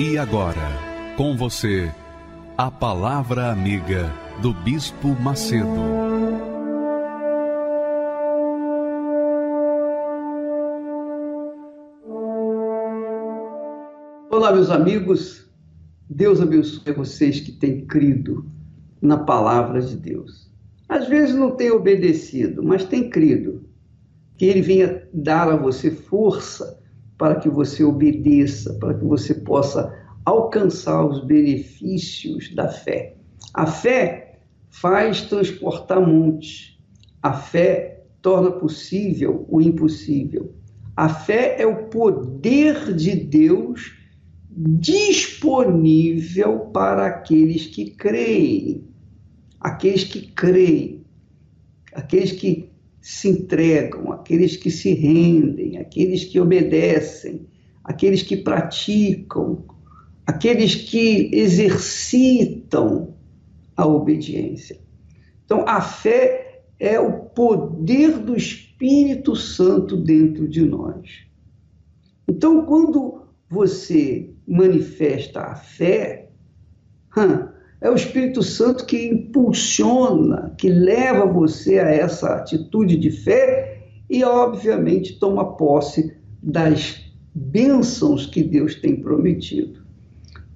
E agora, com você, a Palavra Amiga do Bispo Macedo. Olá, meus amigos. Deus abençoe vocês que têm crido na palavra de Deus. Às vezes não têm obedecido, mas têm crido. Que Ele venha dar a você força para que você obedeça, para que você possa alcançar os benefícios da fé. A fé faz transportar montes. A fé torna possível o impossível. A fé é o poder de Deus disponível para aqueles que creem. Aqueles que creem, aqueles que se entregam, aqueles que se rendem, aqueles que obedecem, aqueles que praticam, aqueles que exercitam a obediência. Então, a fé é o poder do Espírito Santo dentro de nós. Então, quando você manifesta a fé, é o Espírito Santo que impulsiona, que leva você a essa atitude de fé e, obviamente, toma posse das bênçãos que Deus tem prometido.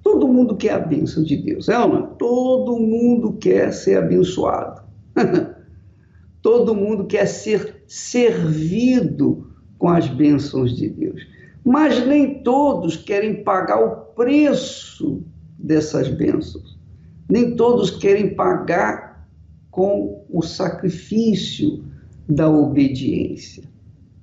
Todo mundo quer a bênção de Deus, é não? Todo mundo quer ser abençoado. Todo mundo quer ser servido com as bênçãos de Deus. Mas nem todos querem pagar o preço dessas bênçãos. Nem todos querem pagar com o sacrifício da obediência.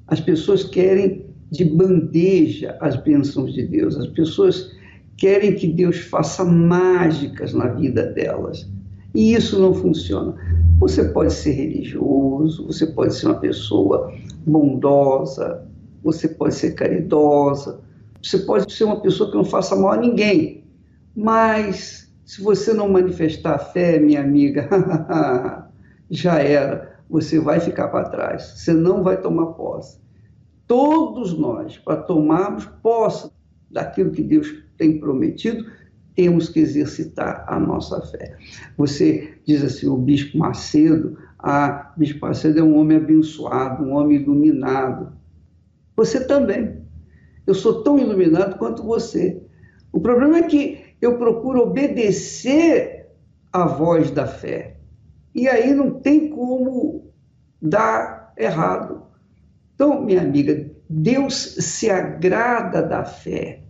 As pessoas querem de bandeja as bênçãos de Deus. As pessoas querem que Deus faça mágicas na vida delas. E isso não funciona. Você pode ser religioso, você pode ser uma pessoa bondosa, você pode ser caridosa, você pode ser uma pessoa que não faça mal a ninguém. Mas se você não manifestar fé, minha amiga, já era. Você vai ficar para trás. Você não vai tomar posse. Todos nós, para tomarmos posse daquilo que Deus tem prometido, temos que exercitar a nossa fé. Você diz assim, o Bispo Macedo, ah, Bispo Macedo é um homem abençoado, um homem iluminado. Você também. Eu sou tão iluminado quanto você. O problema é que eu procuro obedecer à voz da fé. E aí não tem como dar errado. Então, minha amiga, Deus se agrada da fé.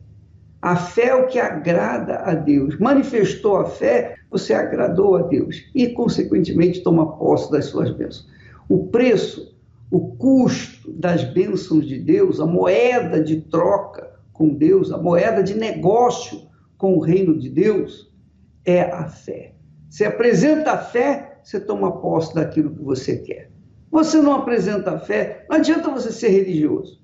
A fé é o que agrada a Deus. Manifestou a fé, você agradou a Deus e, consequentemente, toma posse das suas bênçãos. O preço, o custo das bênçãos de Deus, a moeda de troca com Deus, a moeda de negócio com o reino de Deus, é a fé. Você apresenta a fé, você toma posse daquilo que você quer. Você não apresenta a fé, não adianta você ser religioso.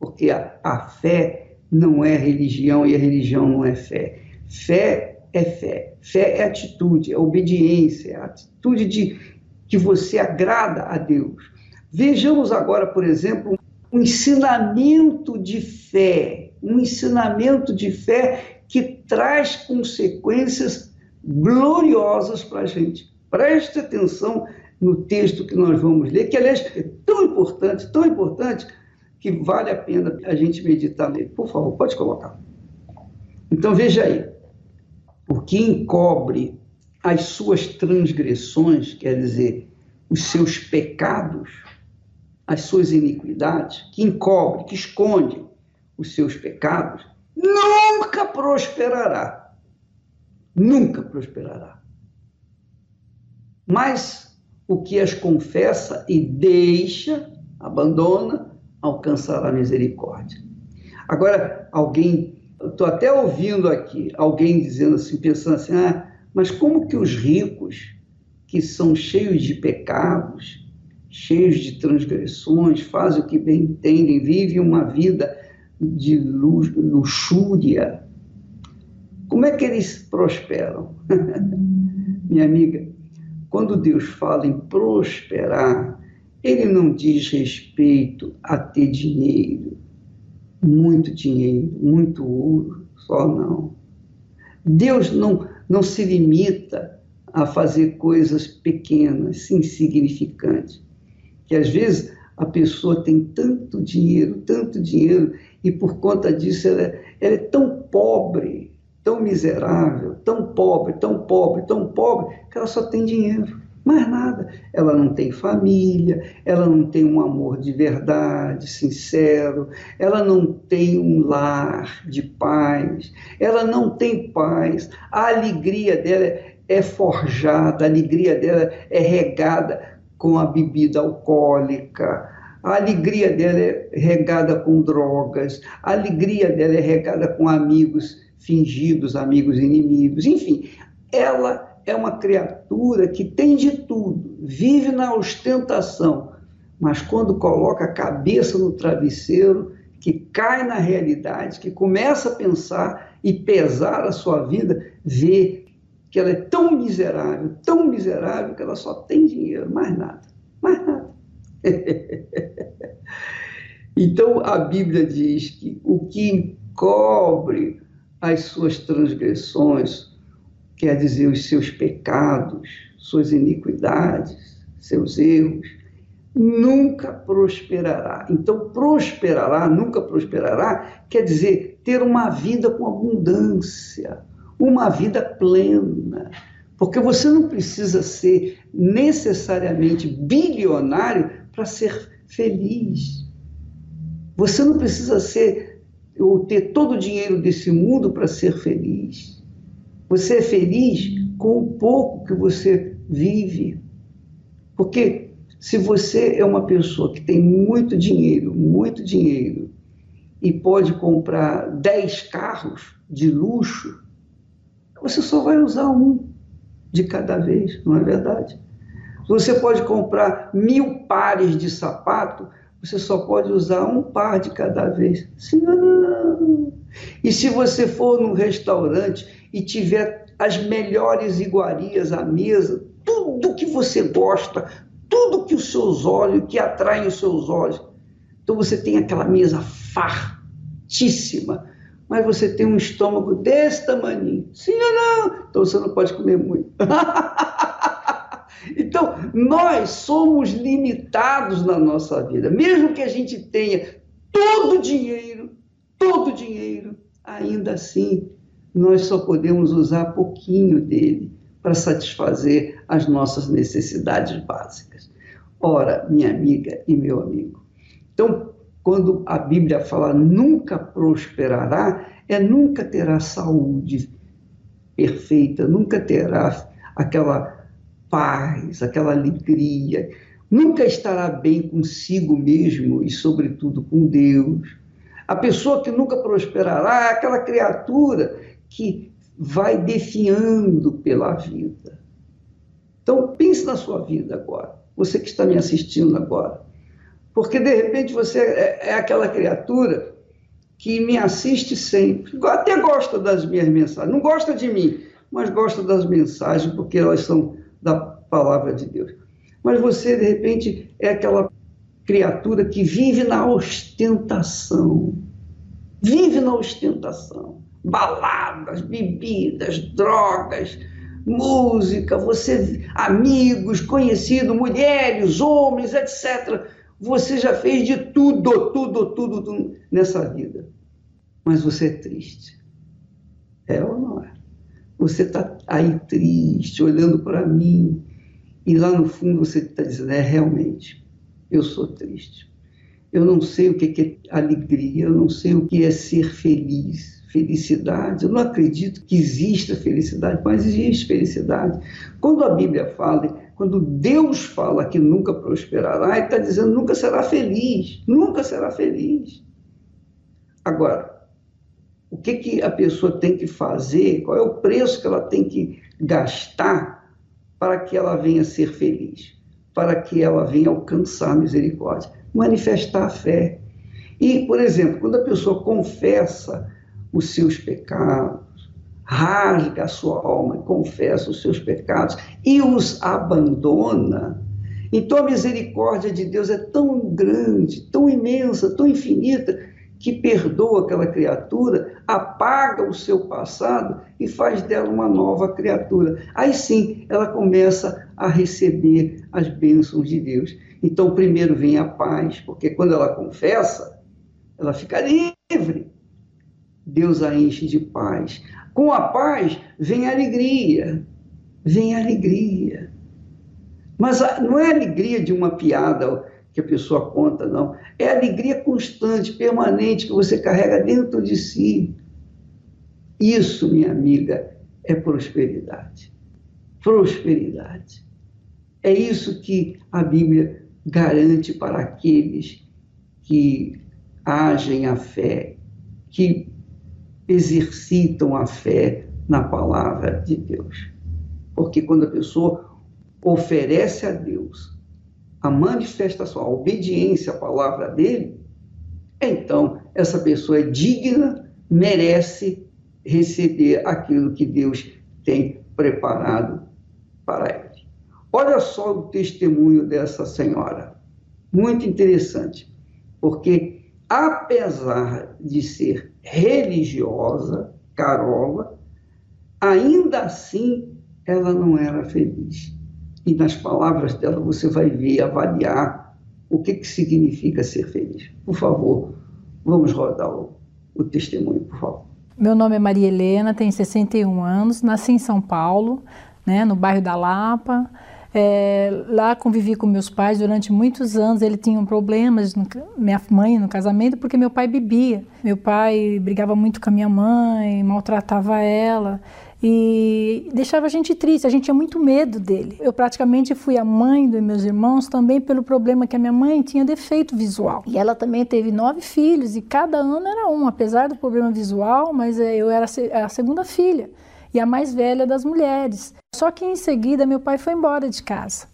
Porque a, a fé não é religião e a religião não é fé. Fé é fé. Fé é atitude, é obediência, é atitude de que você agrada a Deus. Vejamos agora, por exemplo, um ensinamento de fé, um ensinamento de fé que traz consequências gloriosas para a gente. Preste atenção no texto que nós vamos ler, que aliás é tão importante, tão importante, que vale a pena a gente meditar nele. Por favor, pode colocar. Então veja aí. O que encobre as suas transgressões, quer dizer, os seus pecados, as suas iniquidades, que encobre, que esconde os seus pecados, nunca prosperará. Nunca prosperará. Mas o que as confessa e deixa, abandona, alcançará misericórdia. Agora, alguém, estou até ouvindo aqui, alguém dizendo assim, pensando assim, ah, mas como que os ricos, que são cheios de pecados, cheios de transgressões, fazem o que bem entendem, vivem uma vida de luxúria, como é que eles prosperam? Minha amiga, quando Deus fala em prosperar, ele não diz respeito a ter dinheiro, muito dinheiro, muito ouro, só não. Deus não, não se limita a fazer coisas pequenas, insignificantes. Que às vezes a pessoa tem tanto dinheiro, tanto dinheiro, e por conta disso ela, é, ela é tão pobre, tão miserável, tão pobre, tão pobre, tão pobre, que ela só tem dinheiro. Mais nada. Ela não tem família, ela não tem um amor de verdade, sincero, ela não tem um lar de paz, ela não tem paz. A alegria dela é forjada, a alegria dela é regada com a bebida alcoólica, a alegria dela é regada com drogas, a alegria dela é regada com amigos fingidos, amigos inimigos, enfim, ela é uma criatura que tem de tudo, vive na ostentação, mas quando coloca a cabeça no travesseiro, que cai na realidade, que começa a pensar e pesar a sua vida, vê que ela é tão miserável, tão miserável, que ela só tem dinheiro, mais nada, mais nada. então a Bíblia diz que o que encobre as suas transgressões, quer dizer, os seus pecados, suas iniquidades, seus erros, nunca prosperará. Então, prosperará, nunca prosperará, quer dizer ter uma vida com abundância, uma vida plena. Porque você não precisa ser necessariamente bilionário para ser feliz. Você não precisa ser ou ter todo o dinheiro desse mundo para ser feliz. Você é feliz com o pouco que você vive. Porque se você é uma pessoa que tem muito dinheiro, muito dinheiro, e pode comprar 10 carros de luxo, você só vai usar um de cada vez, não é verdade? Você pode comprar mil pares de sapato, você só pode usar um par de cada vez. Sim ou não? E se você for num restaurante e tiver as melhores iguarias à mesa, tudo que você gosta, tudo que os seus olhos, que atraem os seus olhos. Então você tem aquela mesa fartíssima, mas você tem um estômago desse tamanho. Sim ou não? Então você não pode comer muito. então, nós somos limitados na nossa vida. Mesmo que a gente tenha todo o dinheiro, todo o dinheiro, ainda assim nós só podemos usar pouquinho dele para satisfazer as nossas necessidades básicas. Ora, minha amiga e meu amigo, então, quando a Bíblia fala nunca prosperará, é nunca terá saúde perfeita, nunca terá aquela paz, aquela alegria, nunca estará bem consigo mesmo e, sobretudo, com Deus. A pessoa que nunca prosperará é aquela criatura que vai definhando pela vida. Então, pense na sua vida agora, você que está me assistindo agora. Porque, de repente, você é, é aquela criatura que me assiste sempre, até gosta das minhas mensagens, não gosta de mim, mas gosta das mensagens, porque elas são da palavra de Deus. Mas você, de repente, é aquela criatura que vive na ostentação. Vive na ostentação baladas, bebidas, drogas, música, você, amigos, conhecidos, mulheres, homens, etc. Você já fez de tudo, tudo, tudo, tudo nessa vida. Mas você é triste. É ou não é? Você está aí triste, olhando para mim, e lá no fundo você está dizendo: é realmente, eu sou triste. Eu não sei o que é alegria, eu não sei o que é ser feliz felicidade. Eu não acredito que exista felicidade, mas existe felicidade. Quando a Bíblia fala, quando Deus fala que nunca prosperará, ele está dizendo nunca será feliz, nunca será feliz. Agora, o que, que a pessoa tem que fazer, qual é o preço que ela tem que gastar para que ela venha ser feliz, para que ela venha alcançar a misericórdia? Manifestar a fé. E, por exemplo, quando a pessoa confessa os seus pecados, rasga a sua alma confessa os seus pecados e os abandona, então a misericórdia de Deus é tão grande, tão imensa, tão infinita, que perdoa aquela criatura, apaga o seu passado e faz dela uma nova criatura. Aí sim ela começa a receber as bênçãos de Deus. Então, primeiro vem a paz, porque quando ela confessa, ela fica livre. Deus a enche de paz. Com a paz vem a alegria, vem a alegria. Mas não é a alegria de uma piada que a pessoa conta, não. É a alegria constante, permanente, que você carrega dentro de si. Isso, minha amiga, é prosperidade. Prosperidade. É isso que a Bíblia garante para aqueles que agem a fé, que exercitam a fé na palavra de Deus. Porque quando a pessoa oferece a Deus a manifestação, a obediência à palavra dele, então essa pessoa é digna, merece receber aquilo que Deus tem preparado para ele. Olha só o testemunho dessa senhora. Muito interessante, porque apesar de ser religiosa, Carola, ainda assim ela não era feliz e nas palavras dela você vai ver, avaliar o que, que significa ser feliz. Por favor, vamos rodar o, o testemunho, por favor. Meu nome é Maria Helena, tenho 61 anos, nasci em São Paulo, né, no bairro da Lapa. É, lá convivi com meus pais durante muitos anos. Ele tinha problemas, no, minha mãe no casamento, porque meu pai bebia. Meu pai brigava muito com a minha mãe, maltratava ela e deixava a gente triste, a gente tinha muito medo dele. Eu praticamente fui a mãe dos meus irmãos também pelo problema que a minha mãe tinha defeito visual. E ela também teve nove filhos e cada ano era um, apesar do problema visual, mas eh, eu era a segunda filha e a mais velha das mulheres. Só que em seguida meu pai foi embora de casa.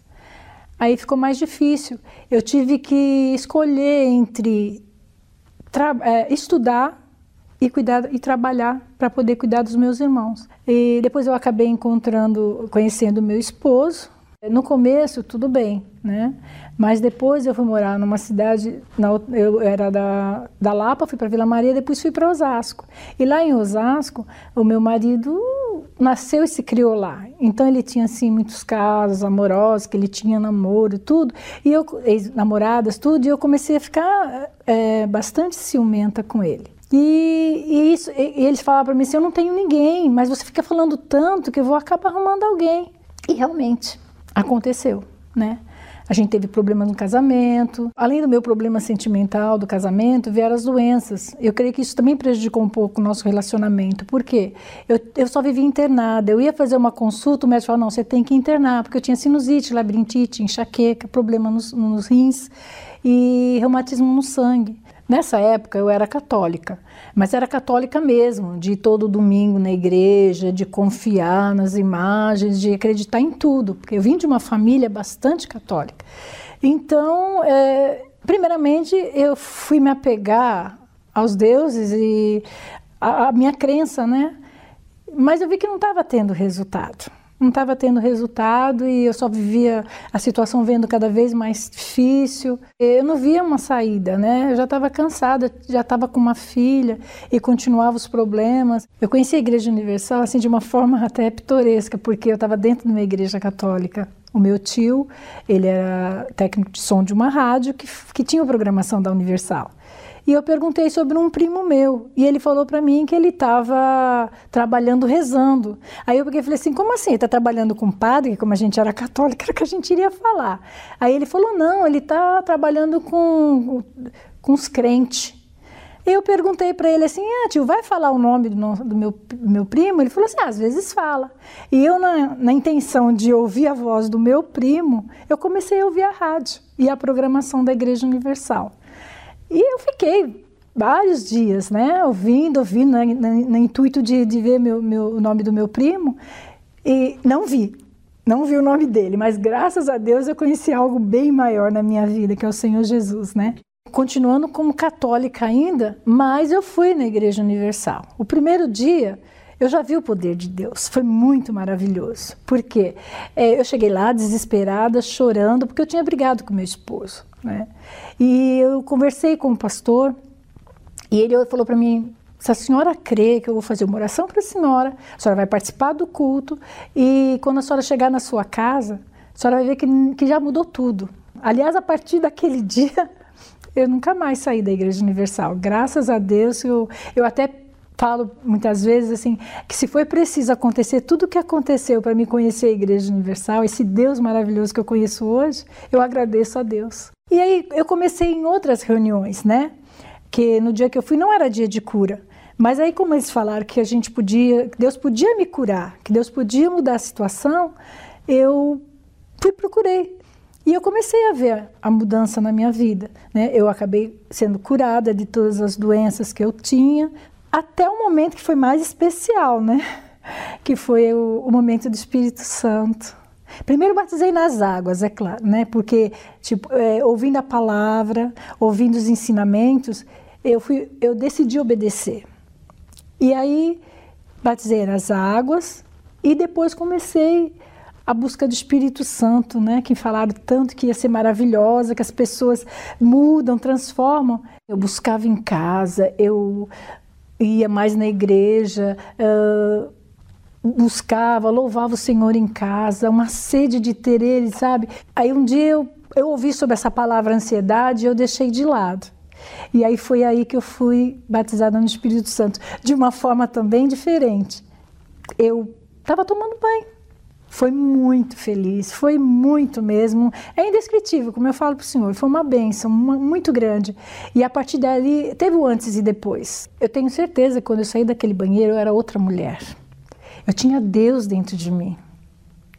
Aí ficou mais difícil. Eu tive que escolher entre é, estudar e cuidar e trabalhar para poder cuidar dos meus irmãos. E depois eu acabei encontrando, conhecendo meu esposo. No começo tudo bem, né? Mas depois eu fui morar numa cidade, na, eu era da, da Lapa, fui para Vila Maria, depois fui para Osasco. E lá em Osasco, o meu marido nasceu e se criou lá. Então ele tinha assim muitos casos amorosos, que ele tinha namoro, tudo. E eu namoradas, tudo. E eu comecei a ficar é, bastante ciumenta com ele. E, e, isso, e eles falavam para mim assim: eu não tenho ninguém, mas você fica falando tanto que eu vou acabar arrumando alguém. E realmente aconteceu, né? A gente teve problemas no casamento. Além do meu problema sentimental do casamento, vieram as doenças. Eu creio que isso também prejudicou um pouco o nosso relacionamento. Por quê? Eu, eu só vivia internada. Eu ia fazer uma consulta, o médico falou: não, você tem que internar, porque eu tinha sinusite, labirintite, enxaqueca, problema nos, nos rins e reumatismo no sangue. Nessa época eu era católica, mas era católica mesmo, de ir todo domingo na igreja, de confiar nas imagens, de acreditar em tudo, porque eu vim de uma família bastante católica. Então, é, primeiramente, eu fui me apegar aos deuses e a minha crença, né? Mas eu vi que não estava tendo resultado não estava tendo resultado e eu só vivia a situação vendo cada vez mais difícil. Eu não via uma saída, né? Eu já estava cansada, já estava com uma filha e continuava os problemas. Eu conheci a Igreja Universal assim de uma forma até pitoresca, porque eu estava dentro de uma igreja católica. O meu tio, ele era técnico de som de uma rádio que, que tinha programação da Universal. E eu perguntei sobre um primo meu. E ele falou para mim que ele estava trabalhando rezando. Aí eu peguei e falei assim: como assim? Ele está trabalhando com padre? Como a gente era católica, era que a gente iria falar. Aí ele falou: não, ele está trabalhando com, com os crentes. Eu perguntei para ele assim: ah, tio, vai falar o nome do, do, meu, do meu primo? Ele falou assim: ah, às vezes fala. E eu, na, na intenção de ouvir a voz do meu primo, eu comecei a ouvir a rádio e a programação da Igreja Universal. E eu fiquei vários dias, né? Ouvindo, ouvindo, né? no intuito de, de ver meu, meu, o nome do meu primo. E não vi, não vi o nome dele, mas graças a Deus eu conheci algo bem maior na minha vida, que é o Senhor Jesus, né? Continuando como católica ainda, mas eu fui na Igreja Universal. O primeiro dia eu já vi o poder de Deus, foi muito maravilhoso. Porque é, eu cheguei lá desesperada, chorando, porque eu tinha brigado com meu esposo. Né? E eu conversei com o pastor e ele falou para mim: se a senhora crê que eu vou fazer uma oração para a senhora, a senhora vai participar do culto e quando a senhora chegar na sua casa, a senhora vai ver que, que já mudou tudo. Aliás, a partir daquele dia, eu nunca mais saí da Igreja Universal. Graças a Deus, eu, eu até falo muitas vezes assim que se foi preciso acontecer tudo o que aconteceu para me conhecer a Igreja Universal, esse Deus maravilhoso que eu conheço hoje, eu agradeço a Deus. E aí eu comecei em outras reuniões, né? Que no dia que eu fui não era dia de cura, mas aí como eles falaram que a gente podia, que Deus podia me curar, que Deus podia mudar a situação, eu fui procurei e eu comecei a ver a mudança na minha vida. Né? Eu acabei sendo curada de todas as doenças que eu tinha, até o momento que foi mais especial, né? Que foi o, o momento do Espírito Santo. Primeiro batizei nas águas, é claro, né? Porque tipo, é, ouvindo a palavra, ouvindo os ensinamentos, eu fui, eu decidi obedecer. E aí batizei nas águas e depois comecei a busca do Espírito Santo, né? Que falaram tanto que ia ser maravilhosa, que as pessoas mudam, transformam. Eu buscava em casa, eu ia mais na igreja, uh, buscava, louvava o Senhor em casa, uma sede de ter Ele, sabe? Aí um dia eu, eu ouvi sobre essa palavra ansiedade e eu deixei de lado. E aí foi aí que eu fui batizada no Espírito Santo, de uma forma também diferente. Eu estava tomando banho foi muito feliz, foi muito mesmo. É indescritível, como eu falo para o senhor, foi uma benção uma, muito grande. E a partir dali, teve o antes e depois. Eu tenho certeza que quando eu saí daquele banheiro, eu era outra mulher. Eu tinha Deus dentro de mim.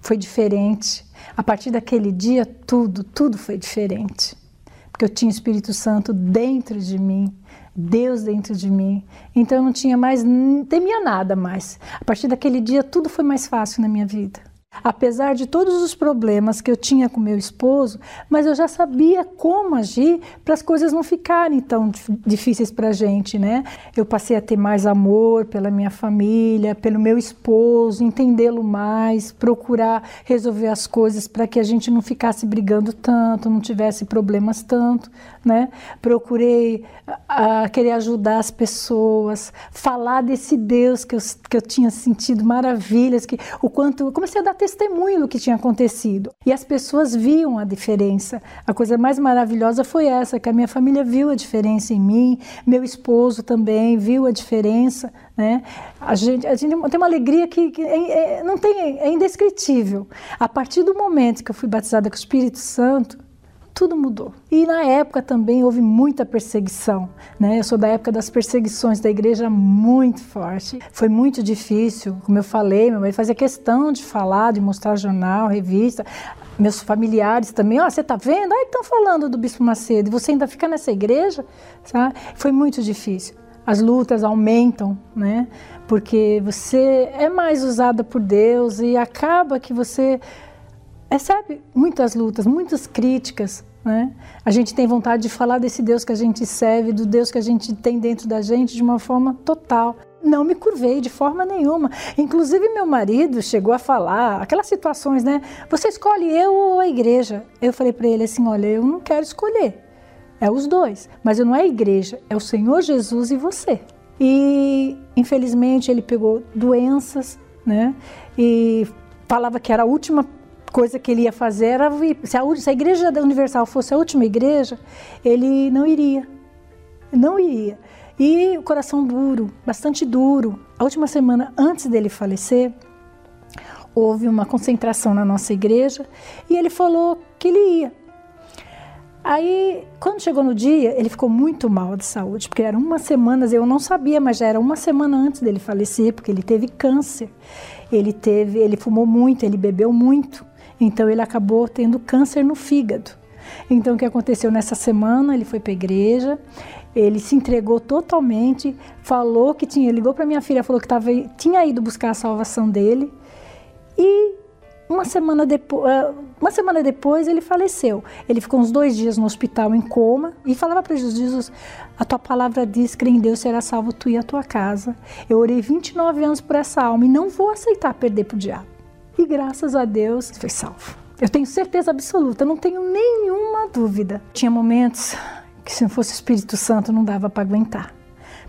Foi diferente. A partir daquele dia, tudo, tudo foi diferente. Porque eu tinha o Espírito Santo dentro de mim. Deus dentro de mim. Então eu não tinha mais, não temia nada mais. A partir daquele dia tudo foi mais fácil na minha vida apesar de todos os problemas que eu tinha com meu esposo, mas eu já sabia como agir para as coisas não ficarem tão difíceis para a gente, né? Eu passei a ter mais amor pela minha família, pelo meu esposo, entendê-lo mais, procurar resolver as coisas para que a gente não ficasse brigando tanto, não tivesse problemas tanto, né? Procurei a, a querer ajudar as pessoas, falar desse Deus que eu, que eu tinha sentido maravilhas, que o quanto comecei a dar do que tinha acontecido. E as pessoas viam a diferença. A coisa mais maravilhosa foi essa, que a minha família viu a diferença em mim, meu esposo também viu a diferença. Né? A, gente, a gente tem uma alegria que, que é, é, não tem, é indescritível. A partir do momento que eu fui batizada com o Espírito Santo, tudo mudou. E na época também houve muita perseguição, né? Eu sou da época das perseguições da igreja muito forte. Foi muito difícil, como eu falei, meu mãe fazia questão de falar, de mostrar jornal, revista. Meus familiares também, ó, oh, você tá vendo? Aí estão falando do Bispo Macedo, e você ainda fica nessa igreja? Sabe? Foi muito difícil. As lutas aumentam, né? Porque você é mais usada por Deus e acaba que você recebe muitas lutas, muitas críticas, né? A gente tem vontade de falar desse Deus que a gente serve, do Deus que a gente tem dentro da gente de uma forma total. Não me curvei de forma nenhuma. Inclusive, meu marido chegou a falar aquelas situações, né? Você escolhe eu ou a igreja? Eu falei para ele assim: olha, eu não quero escolher. É os dois. Mas não é a igreja, é o Senhor Jesus e você. E, infelizmente, ele pegou doenças, né? E falava que era a última coisa que ele ia fazer era se a, se a igreja universal fosse a última igreja, ele não iria. Não iria. E o coração duro, bastante duro. A última semana antes dele falecer, houve uma concentração na nossa igreja e ele falou que ele ia. Aí, quando chegou no dia, ele ficou muito mal de saúde, porque eram umas semanas, eu não sabia, mas já era uma semana antes dele falecer, porque ele teve câncer. Ele teve, ele fumou muito, ele bebeu muito. Então ele acabou tendo câncer no fígado. Então, o que aconteceu nessa semana? Ele foi para a igreja, ele se entregou totalmente, falou que tinha, ligou para minha filha, falou que tava, tinha ido buscar a salvação dele e uma semana, depois, eh, uma semana depois ele faleceu. Ele ficou uns dois dias no hospital em coma e falava para Jesus, a tua palavra diz que em Deus será salvo tu e a tua casa. Eu orei 29 anos por essa alma e não vou aceitar perder para o diabo. E graças a Deus foi salvo. Eu tenho certeza absoluta, não tenho nenhuma dúvida. Tinha momentos que se não fosse o Espírito Santo não dava para aguentar,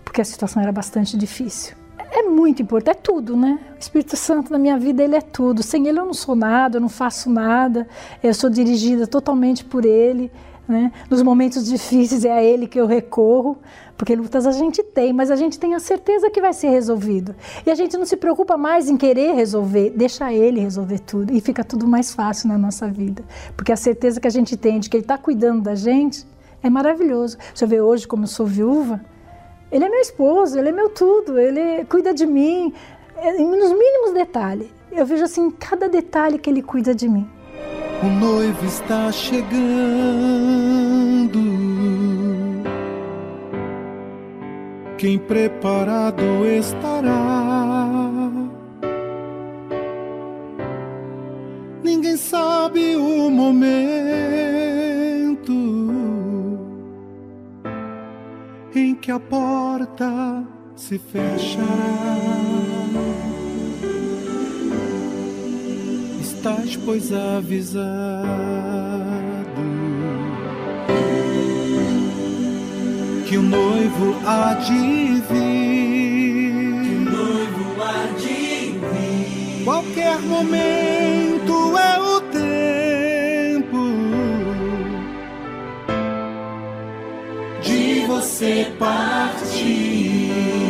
porque a situação era bastante difícil. É muito importante, é tudo, né? O Espírito Santo na minha vida, ele é tudo. Sem ele eu não sou nada, eu não faço nada. Eu sou dirigida totalmente por ele. Né? Nos momentos difíceis é a Ele que eu recorro, porque lutas a gente tem, mas a gente tem a certeza que vai ser resolvido. E a gente não se preocupa mais em querer resolver, deixa Ele resolver tudo e fica tudo mais fácil na nossa vida. Porque a certeza que a gente tem de que Ele está cuidando da gente é maravilhoso. Você vê hoje como eu sou viúva, Ele é meu esposo, Ele é meu tudo, Ele cuida de mim, é, nos mínimos detalhes. Eu vejo assim, cada detalhe que Ele cuida de mim. O noivo está chegando. Quem preparado estará. Ninguém sabe o momento em que a porta se fechará. Estás, pois, avisado. Que o noivo há de vir. Que o noivo há de vir. Qualquer momento é o tempo de você partir.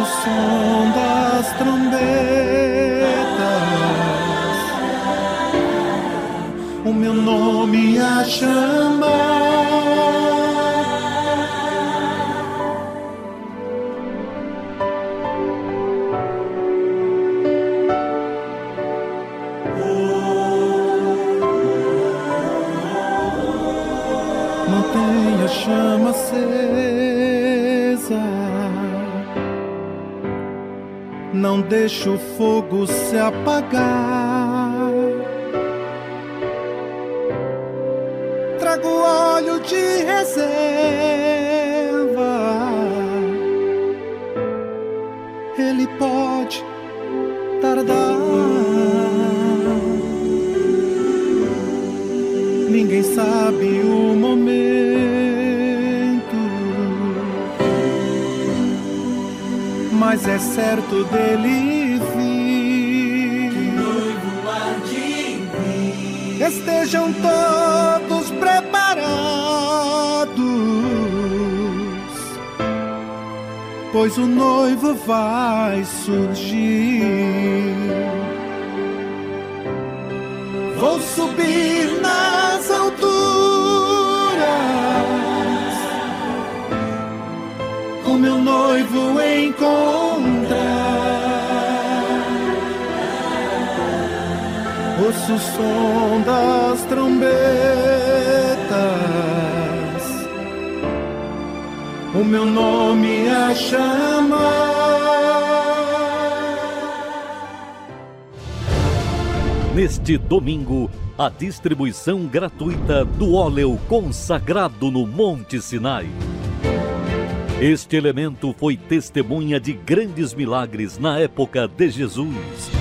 o som das trombetas, o meu nome. Mantenha a chama acesa. Não deixe o fogo se apagar. Certo dele o noivo. Estejam todos preparados, pois o noivo vai surgir. Vou subir nas alturas com meu noivo encontrar. Ouço o som das trombetas, o meu nome a chamar. Neste domingo, a distribuição gratuita do óleo consagrado no Monte Sinai. Este elemento foi testemunha de grandes milagres na época de Jesus.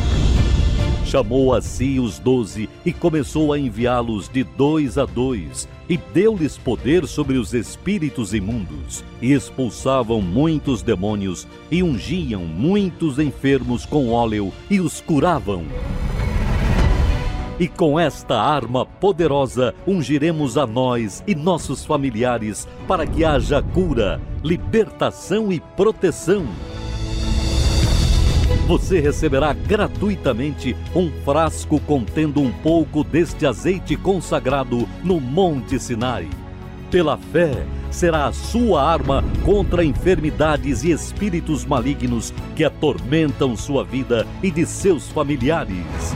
Chamou a si os doze e começou a enviá-los de dois a dois, e deu-lhes poder sobre os espíritos imundos, e expulsavam muitos demônios, e ungiam muitos enfermos com óleo, e os curavam. E com esta arma poderosa ungiremos a nós e nossos familiares para que haja cura, libertação e proteção. Você receberá gratuitamente um frasco contendo um pouco deste azeite consagrado no Monte Sinai. Pela fé, será a sua arma contra enfermidades e espíritos malignos que atormentam sua vida e de seus familiares.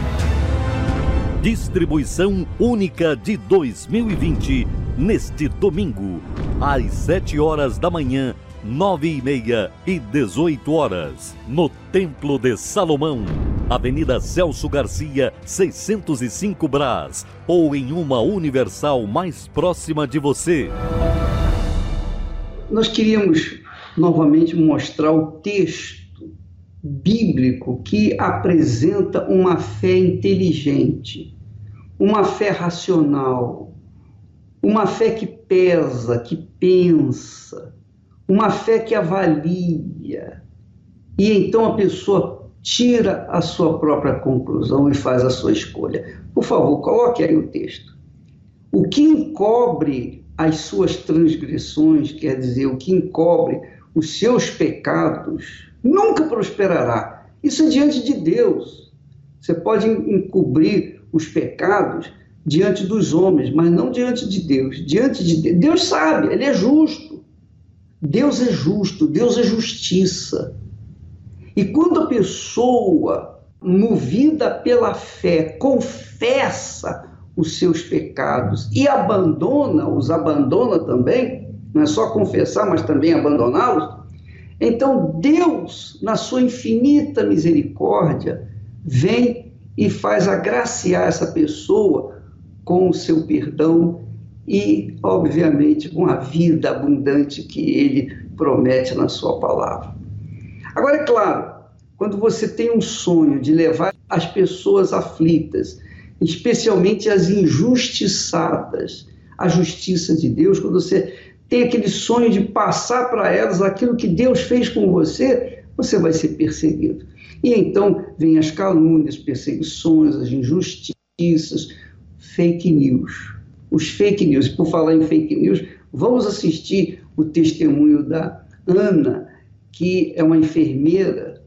Distribuição única de 2020, neste domingo, às 7 horas da manhã, 9 e meia e 18 horas, no Templo de Salomão, Avenida Celso Garcia, 605 Brás, ou em uma universal mais próxima de você. Nós queríamos novamente mostrar o texto bíblico que apresenta uma fé inteligente, uma fé racional, uma fé que pesa, que pensa, uma fé que avalia. E então a pessoa tira a sua própria conclusão e faz a sua escolha. Por favor, coloque aí o texto. O que encobre as suas transgressões, quer dizer, o que encobre os seus pecados, nunca prosperará. Isso é diante de Deus. Você pode encobrir os pecados diante dos homens, mas não diante de Deus. Diante de Deus, Deus sabe, Ele é justo. Deus é justo, Deus é justiça. E quando a pessoa, movida pela fé, confessa os seus pecados e abandona, os abandona também, não é só confessar, mas também abandoná-los, então Deus, na sua infinita misericórdia, vem e faz agraciar essa pessoa com o seu perdão e, obviamente, com a vida abundante que ele promete na sua palavra. Agora, é claro, quando você tem um sonho de levar as pessoas aflitas, especialmente as injustiçadas, à justiça de Deus, quando você tem aquele sonho de passar para elas aquilo que Deus fez com você, você vai ser perseguido. E então vem as calúnias, perseguições, as injustiças, fake news. Os fake news, por falar em fake news, vamos assistir o testemunho da Ana, que é uma enfermeira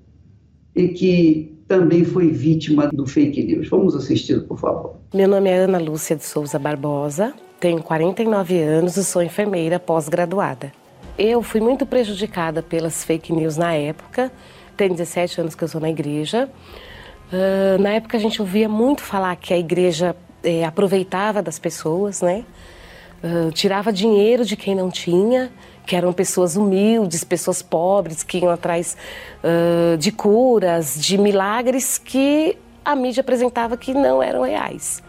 e que também foi vítima do fake news. Vamos assistir, por favor. Meu nome é Ana Lúcia de Souza Barbosa, tenho 49 anos e sou enfermeira pós-graduada. Eu fui muito prejudicada pelas fake news na época, tenho 17 anos que eu sou na igreja. Uh, na época a gente ouvia muito falar que a igreja é, aproveitava das pessoas, né? Uh, tirava dinheiro de quem não tinha, que eram pessoas humildes, pessoas pobres, que iam atrás uh, de curas, de milagres que a mídia apresentava que não eram reais.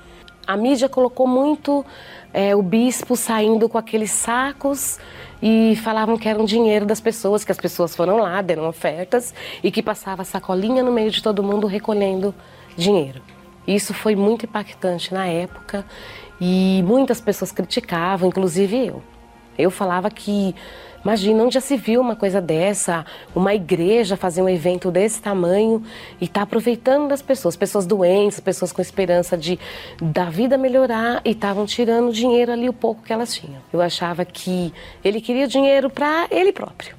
A mídia colocou muito é, o bispo saindo com aqueles sacos e falavam que era um dinheiro das pessoas, que as pessoas foram lá, deram ofertas e que passava sacolinha no meio de todo mundo recolhendo dinheiro. Isso foi muito impactante na época e muitas pessoas criticavam, inclusive eu. Eu falava que, imagina, onde já se viu uma coisa dessa, uma igreja fazer um evento desse tamanho e tá aproveitando das pessoas, pessoas doentes, pessoas com esperança de da vida melhorar e estavam tirando dinheiro ali o pouco que elas tinham. Eu achava que ele queria dinheiro para ele próprio,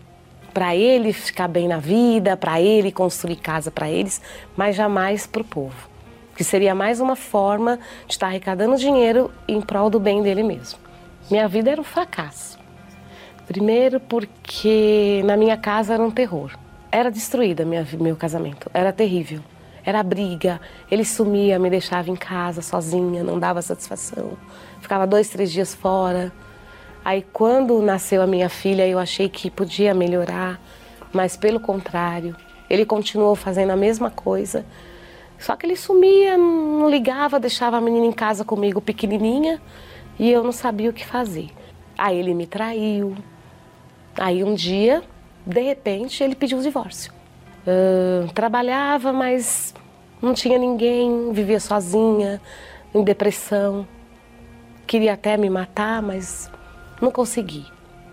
para ele ficar bem na vida, para ele construir casa para eles, mas jamais para o povo que seria mais uma forma de estar arrecadando dinheiro em prol do bem dele mesmo. Minha vida era um fracasso. Primeiro porque na minha casa era um terror. Era destruída minha, meu casamento, era terrível. Era briga, ele sumia, me deixava em casa sozinha, não dava satisfação. Ficava dois, três dias fora. Aí quando nasceu a minha filha, eu achei que podia melhorar, mas pelo contrário, ele continuou fazendo a mesma coisa só que ele sumia, não ligava, deixava a menina em casa comigo pequenininha e eu não sabia o que fazer. Aí ele me traiu. Aí um dia, de repente, ele pediu o divórcio. Uh, trabalhava, mas Não tinha ninguém, vivia sozinha, em depressão. Queria até me matar, mas não consegui.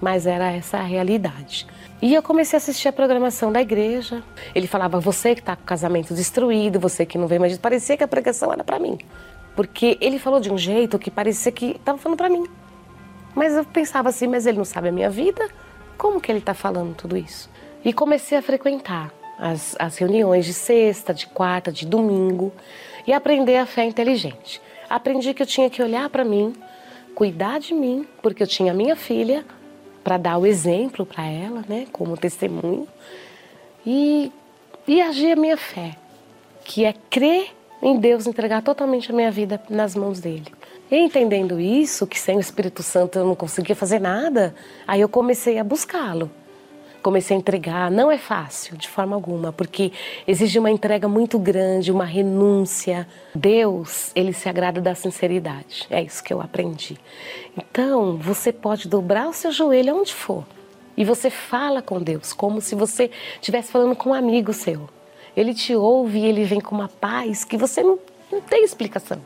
Mas era essa a realidade. E eu comecei a assistir a programação da igreja. Ele falava: Você que está com o casamento destruído, você que não vem mais. Parecia que a pregação era para mim. Porque ele falou de um jeito que parecia que estava falando para mim. Mas eu pensava assim: Mas ele não sabe a minha vida? Como que ele está falando tudo isso? E comecei a frequentar as, as reuniões de sexta, de quarta, de domingo e aprender a fé inteligente. Aprendi que eu tinha que olhar para mim, cuidar de mim, porque eu tinha minha filha para dar o exemplo para ela, né, como testemunho, e, e agir a minha fé, que é crer em Deus, entregar totalmente a minha vida nas mãos dele. E entendendo isso, que sem o Espírito Santo eu não conseguia fazer nada, aí eu comecei a buscá-lo comecei a entregar. Não é fácil, de forma alguma, porque exige uma entrega muito grande, uma renúncia. Deus, ele se agrada da sinceridade. É isso que eu aprendi. Então, você pode dobrar o seu joelho onde for e você fala com Deus como se você estivesse falando com um amigo seu. Ele te ouve e ele vem com uma paz que você não, não tem explicação.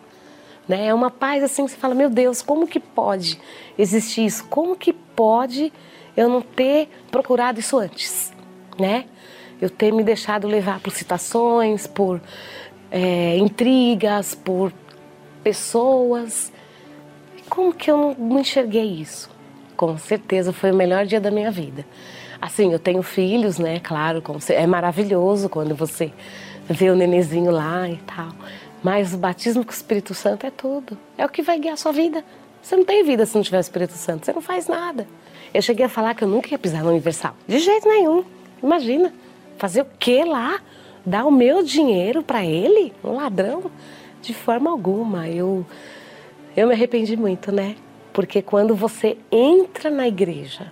Né? É uma paz assim que você fala: Meu Deus, como que pode existir isso? Como que pode eu não ter procurado isso antes, né? Eu ter me deixado levar por situações, por é, intrigas, por pessoas. Como que eu não enxerguei isso? Com certeza foi o melhor dia da minha vida. Assim, eu tenho filhos, né? Claro, é maravilhoso quando você vê o nenenzinho lá e tal. Mas o batismo com o Espírito Santo é tudo. É o que vai guiar a sua vida. Você não tem vida se não tiver o Espírito Santo. Você não faz nada. Eu cheguei a falar que eu nunca ia pisar no Universal. De jeito nenhum. Imagina. Fazer o que lá? Dar o meu dinheiro para ele? Um ladrão? De forma alguma. Eu, eu me arrependi muito, né? Porque quando você entra na igreja,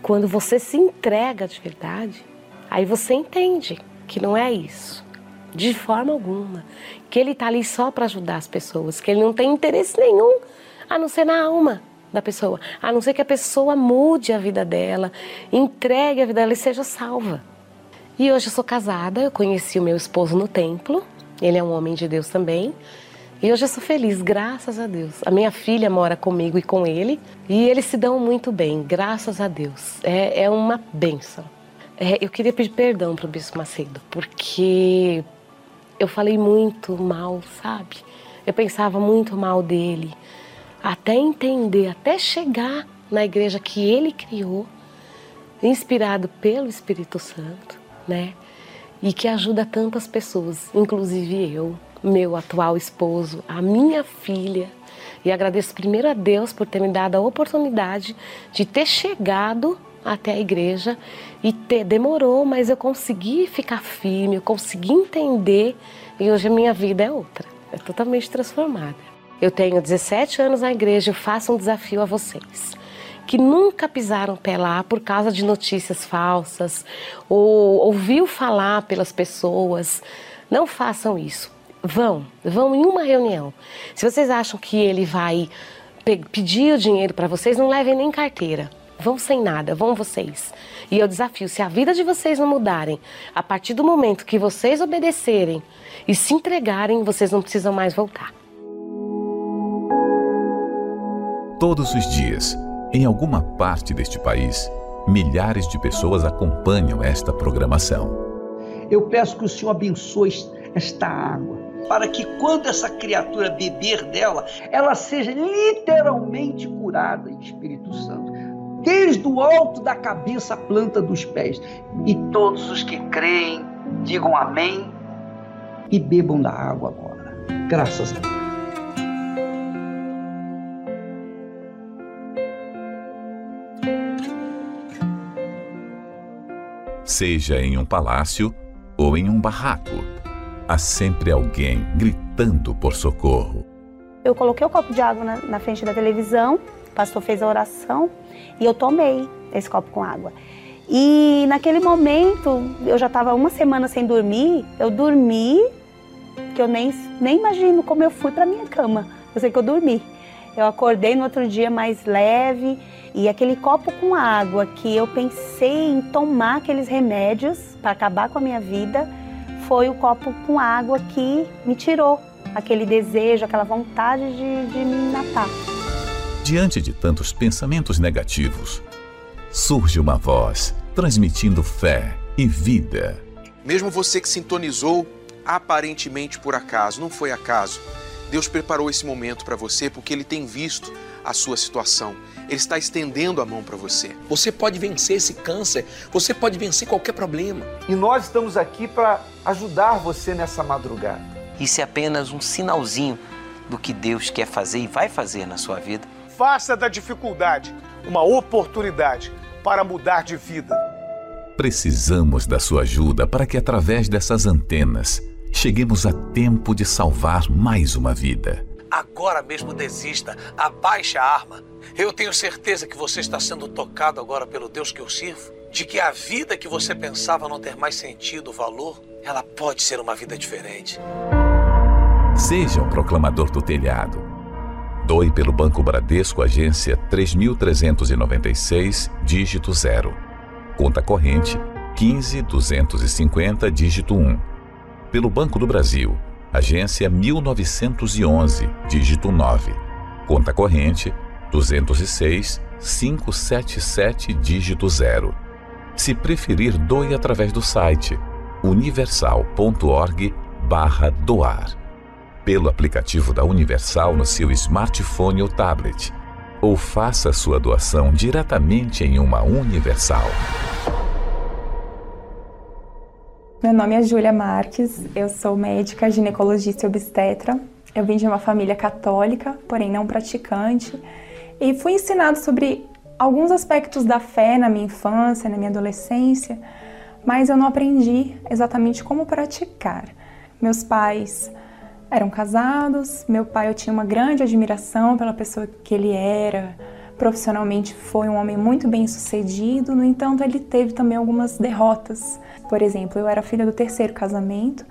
quando você se entrega de verdade, aí você entende que não é isso. De forma alguma. Que ele está ali só para ajudar as pessoas, que ele não tem interesse nenhum a não ser na alma da pessoa, a não ser que a pessoa mude a vida dela, entregue a vida dela e seja salva. E hoje eu sou casada, eu conheci o meu esposo no templo, ele é um homem de Deus também. E hoje eu sou feliz, graças a Deus. A minha filha mora comigo e com ele, e eles se dão muito bem, graças a Deus. É, é uma benção. É, eu queria pedir perdão para o Bispo Macedo, porque eu falei muito mal, sabe? Eu pensava muito mal dele até entender, até chegar na igreja que ele criou, inspirado pelo Espírito Santo, né? E que ajuda tantas pessoas, inclusive eu, meu atual esposo, a minha filha. E agradeço primeiro a Deus por ter me dado a oportunidade de ter chegado até a igreja e ter, demorou, mas eu consegui ficar firme, eu consegui entender e hoje a minha vida é outra, é totalmente transformada. Eu tenho 17 anos na igreja e faço um desafio a vocês que nunca pisaram pé lá por causa de notícias falsas ou ouviu falar pelas pessoas. Não façam isso. Vão, vão em uma reunião. Se vocês acham que ele vai pedir o dinheiro para vocês, não levem nem carteira. Vão sem nada, vão vocês. E eu desafio, se a vida de vocês não mudarem, a partir do momento que vocês obedecerem e se entregarem, vocês não precisam mais voltar. Todos os dias, em alguma parte deste país, milhares de pessoas acompanham esta programação. Eu peço que o Senhor abençoe esta água, para que quando essa criatura beber dela, ela seja literalmente curada Espírito Santo, desde o alto da cabeça à planta dos pés. E todos os que creem, digam amém e bebam da água agora. Graças a Deus. Seja em um palácio ou em um barraco. Há sempre alguém gritando por socorro. Eu coloquei o copo de água na, na frente da televisão, o pastor fez a oração e eu tomei esse copo com água. E naquele momento, eu já estava uma semana sem dormir, eu dormi, que eu nem, nem imagino como eu fui para minha cama. Eu sei que eu dormi. Eu acordei no outro dia mais leve e aquele copo com água que eu pensei em tomar aqueles remédios para acabar com a minha vida foi o copo com água que me tirou aquele desejo, aquela vontade de, de me matar. Diante de tantos pensamentos negativos, surge uma voz transmitindo fé e vida. Mesmo você que sintonizou aparentemente por acaso, não foi acaso. Deus preparou esse momento para você porque Ele tem visto a sua situação. Ele está estendendo a mão para você. Você pode vencer esse câncer, você pode vencer qualquer problema. E nós estamos aqui para ajudar você nessa madrugada. Isso é apenas um sinalzinho do que Deus quer fazer e vai fazer na sua vida. Faça da dificuldade uma oportunidade para mudar de vida. Precisamos da sua ajuda para que, através dessas antenas, cheguemos a tempo de salvar mais uma vida. Agora mesmo desista, abaixe a arma. Eu tenho certeza que você está sendo tocado agora pelo Deus que eu sirvo, de que a vida que você pensava não ter mais sentido, valor, ela pode ser uma vida diferente. Seja um proclamador do telhado. Doe pelo Banco Bradesco, agência 3396, dígito 0. Conta corrente 15250, dígito 1. Pelo Banco do Brasil, agência 1911, dígito 9. Conta corrente 206 577, dígito 0. Se preferir, doe através do site universal.org/doar pelo aplicativo da Universal no seu smartphone ou tablet, ou faça sua doação diretamente em uma Universal. Meu nome é Júlia Marques, eu sou médica, ginecologista e obstetra. Eu vim de uma família católica, porém não praticante, e fui ensinado sobre alguns aspectos da fé na minha infância, na minha adolescência, mas eu não aprendi exatamente como praticar. Meus pais eram casados, meu pai eu tinha uma grande admiração pela pessoa que ele era, profissionalmente foi um homem muito bem sucedido, no entanto, ele teve também algumas derrotas. Por exemplo, eu era filha do terceiro casamento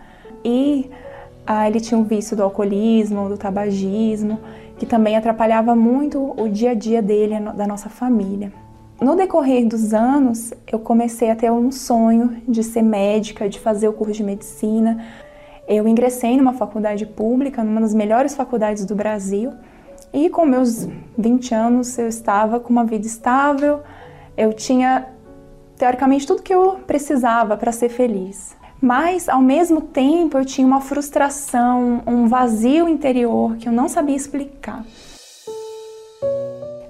e ah, ele tinha um vício do alcoolismo, do tabagismo, que também atrapalhava muito o dia a dia dele, da nossa família. No decorrer dos anos, eu comecei a ter um sonho de ser médica, de fazer o curso de medicina, eu ingressei numa faculdade pública, numa das melhores faculdades do Brasil, e com meus 20 anos eu estava com uma vida estável, eu tinha teoricamente tudo que eu precisava para ser feliz. Mas ao mesmo tempo eu tinha uma frustração, um vazio interior que eu não sabia explicar.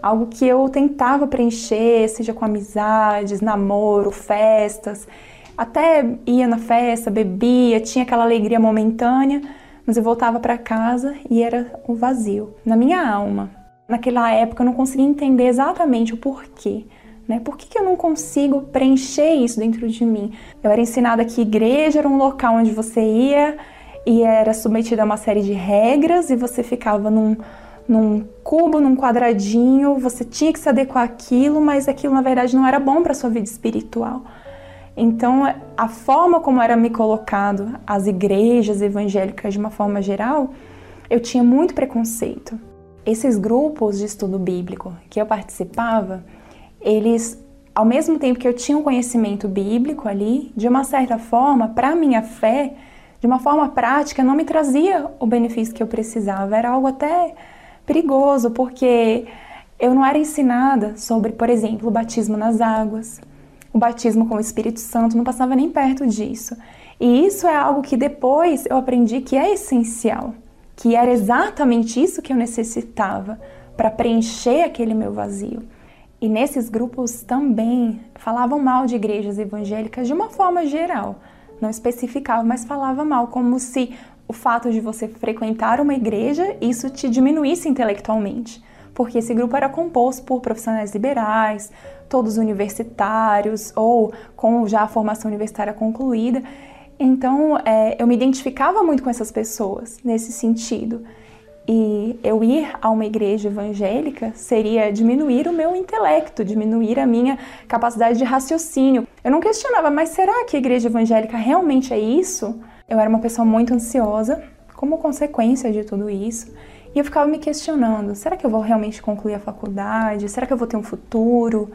Algo que eu tentava preencher, seja com amizades, namoro, festas, até ia na festa, bebia, tinha aquela alegria momentânea, mas eu voltava para casa e era um vazio na minha alma. Naquela época eu não conseguia entender exatamente o porquê. Né? Por que, que eu não consigo preencher isso dentro de mim? Eu era ensinada que igreja era um local onde você ia e era submetida a uma série de regras e você ficava num, num cubo, num quadradinho, você tinha que se adequar àquilo, mas aquilo na verdade não era bom para sua vida espiritual. Então, a forma como era me colocado as igrejas evangélicas de uma forma geral, eu tinha muito preconceito. Esses grupos de estudo bíblico que eu participava, eles, ao mesmo tempo que eu tinha um conhecimento bíblico ali, de uma certa forma, para minha fé, de uma forma prática, não me trazia o benefício que eu precisava. Era algo até perigoso, porque eu não era ensinada sobre, por exemplo, o batismo nas águas, o batismo com o Espírito Santo, não passava nem perto disso. E isso é algo que depois eu aprendi que é essencial, que era exatamente isso que eu necessitava para preencher aquele meu vazio. E nesses grupos também falavam mal de igrejas evangélicas de uma forma geral, não especificava, mas falava mal, como se o fato de você frequentar uma igreja isso te diminuísse intelectualmente, porque esse grupo era composto por profissionais liberais, todos universitários ou com já a formação universitária concluída. Então, é, eu me identificava muito com essas pessoas nesse sentido. E eu ir a uma igreja evangélica seria diminuir o meu intelecto, diminuir a minha capacidade de raciocínio. Eu não questionava, mas será que a igreja evangélica realmente é isso? Eu era uma pessoa muito ansiosa, como consequência de tudo isso. E eu ficava me questionando: será que eu vou realmente concluir a faculdade? Será que eu vou ter um futuro?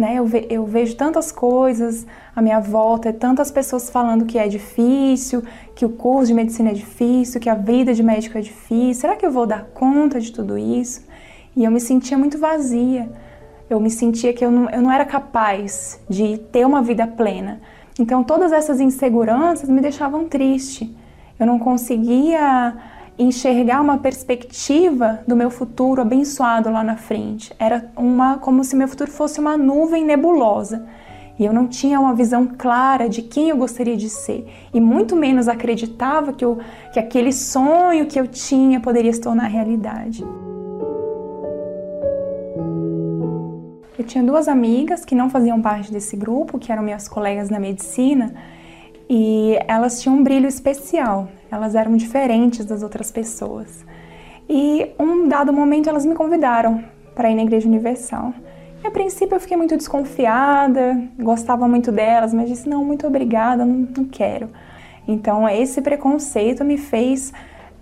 né? Eu, ve eu vejo tantas coisas à minha volta, tantas pessoas falando que é difícil, que o curso de medicina é difícil, que a vida de médico é difícil. Será que eu vou dar conta de tudo isso? E eu me sentia muito vazia. Eu me sentia que eu não, eu não era capaz de ter uma vida plena. Então, todas essas inseguranças me deixavam triste. Eu não conseguia enxergar uma perspectiva do meu futuro abençoado lá na frente. Era uma como se meu futuro fosse uma nuvem nebulosa. E eu não tinha uma visão clara de quem eu gostaria de ser. E muito menos acreditava que, eu, que aquele sonho que eu tinha poderia se tornar realidade. Eu tinha duas amigas que não faziam parte desse grupo, que eram minhas colegas na medicina, e elas tinham um brilho especial, elas eram diferentes das outras pessoas. E um dado momento elas me convidaram para ir na Igreja Universal. E a princípio eu fiquei muito desconfiada, gostava muito delas, mas disse: não, muito obrigada, não, não quero. Então esse preconceito me fez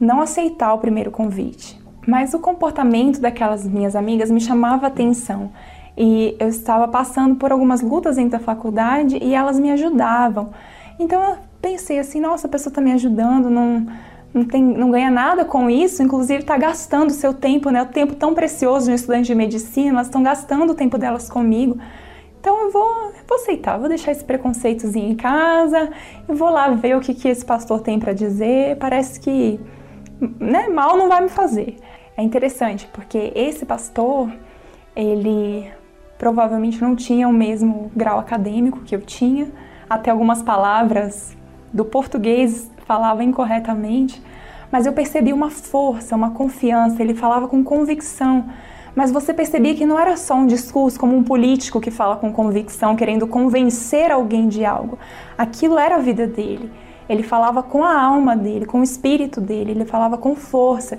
não aceitar o primeiro convite. Mas o comportamento daquelas minhas amigas me chamava atenção. E eu estava passando por algumas lutas dentro da faculdade e elas me ajudavam. Então eu pensei assim, nossa, a pessoa está me ajudando, não, não, tem, não ganha nada com isso, inclusive está gastando o seu tempo, né? O tempo tão precioso de um estudante de medicina, elas estão gastando o tempo delas comigo. Então eu vou, vou aceitar, vou deixar esse preconceitozinho em casa, eu vou lá ver o que, que esse pastor tem para dizer. Parece que né, mal não vai me fazer. É interessante, porque esse pastor, ele provavelmente não tinha o mesmo grau acadêmico que eu tinha, até algumas palavras do português falava incorretamente, mas eu percebi uma força, uma confiança, ele falava com convicção. Mas você percebia que não era só um discurso como um político que fala com convicção, querendo convencer alguém de algo. Aquilo era a vida dele. Ele falava com a alma dele, com o espírito dele, ele falava com força.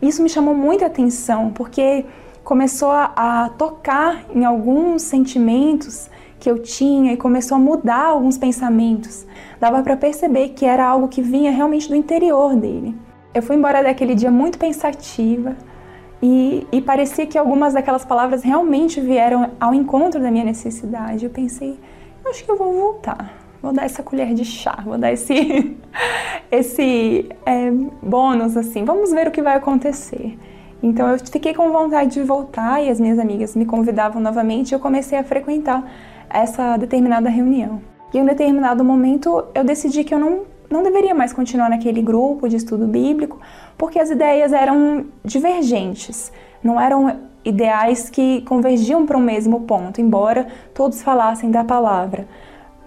Isso me chamou muita atenção, porque começou a, a tocar em alguns sentimentos que eu tinha e começou a mudar alguns pensamentos. Dava para perceber que era algo que vinha realmente do interior dele. Eu fui embora daquele dia muito pensativa e, e parecia que algumas daquelas palavras realmente vieram ao encontro da minha necessidade. Eu pensei, acho que eu vou voltar. Vou dar essa colher de chá, vou dar esse, esse é, bônus assim. Vamos ver o que vai acontecer. Então eu fiquei com vontade de voltar e as minhas amigas me convidavam novamente e eu comecei a frequentar essa determinada reunião. E em um determinado momento eu decidi que eu não, não deveria mais continuar naquele grupo de estudo bíblico, porque as ideias eram divergentes, não eram ideais que convergiam para o mesmo ponto, embora todos falassem da palavra.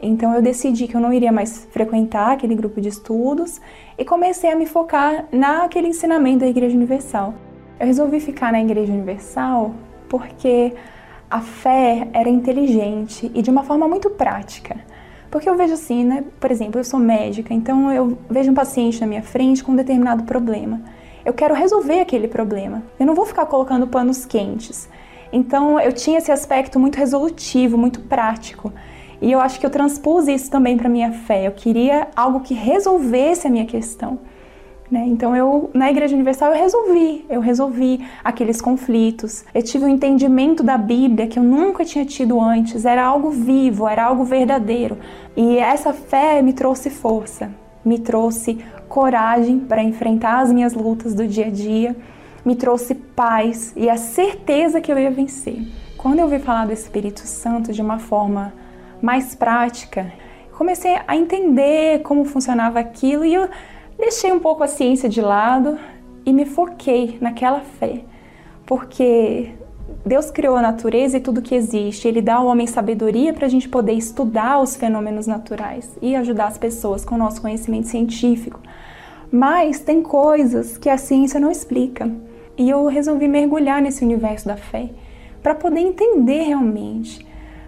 Então eu decidi que eu não iria mais frequentar aquele grupo de estudos e comecei a me focar naquele ensinamento da Igreja Universal. Eu resolvi ficar na Igreja Universal porque a fé era inteligente e de uma forma muito prática. Porque eu vejo assim, né? Por exemplo, eu sou médica, então eu vejo um paciente na minha frente com um determinado problema. Eu quero resolver aquele problema. Eu não vou ficar colocando panos quentes. Então eu tinha esse aspecto muito resolutivo, muito prático. E eu acho que eu transpus isso também para minha fé. Eu queria algo que resolvesse a minha questão. Né? Então eu na Igreja Universal eu resolvi, eu resolvi aqueles conflitos. Eu tive um entendimento da Bíblia que eu nunca tinha tido antes. Era algo vivo, era algo verdadeiro. E essa fé me trouxe força, me trouxe coragem para enfrentar as minhas lutas do dia a dia, me trouxe paz e a certeza que eu ia vencer. Quando eu ouvi falar do Espírito Santo de uma forma mais prática, comecei a entender como funcionava aquilo e eu deixei um pouco a ciência de lado e me foquei naquela fé, porque Deus criou a natureza e tudo que existe. Ele dá ao homem sabedoria para a gente poder estudar os fenômenos naturais e ajudar as pessoas com o nosso conhecimento científico. Mas tem coisas que a ciência não explica. E eu resolvi mergulhar nesse universo da fé para poder entender realmente.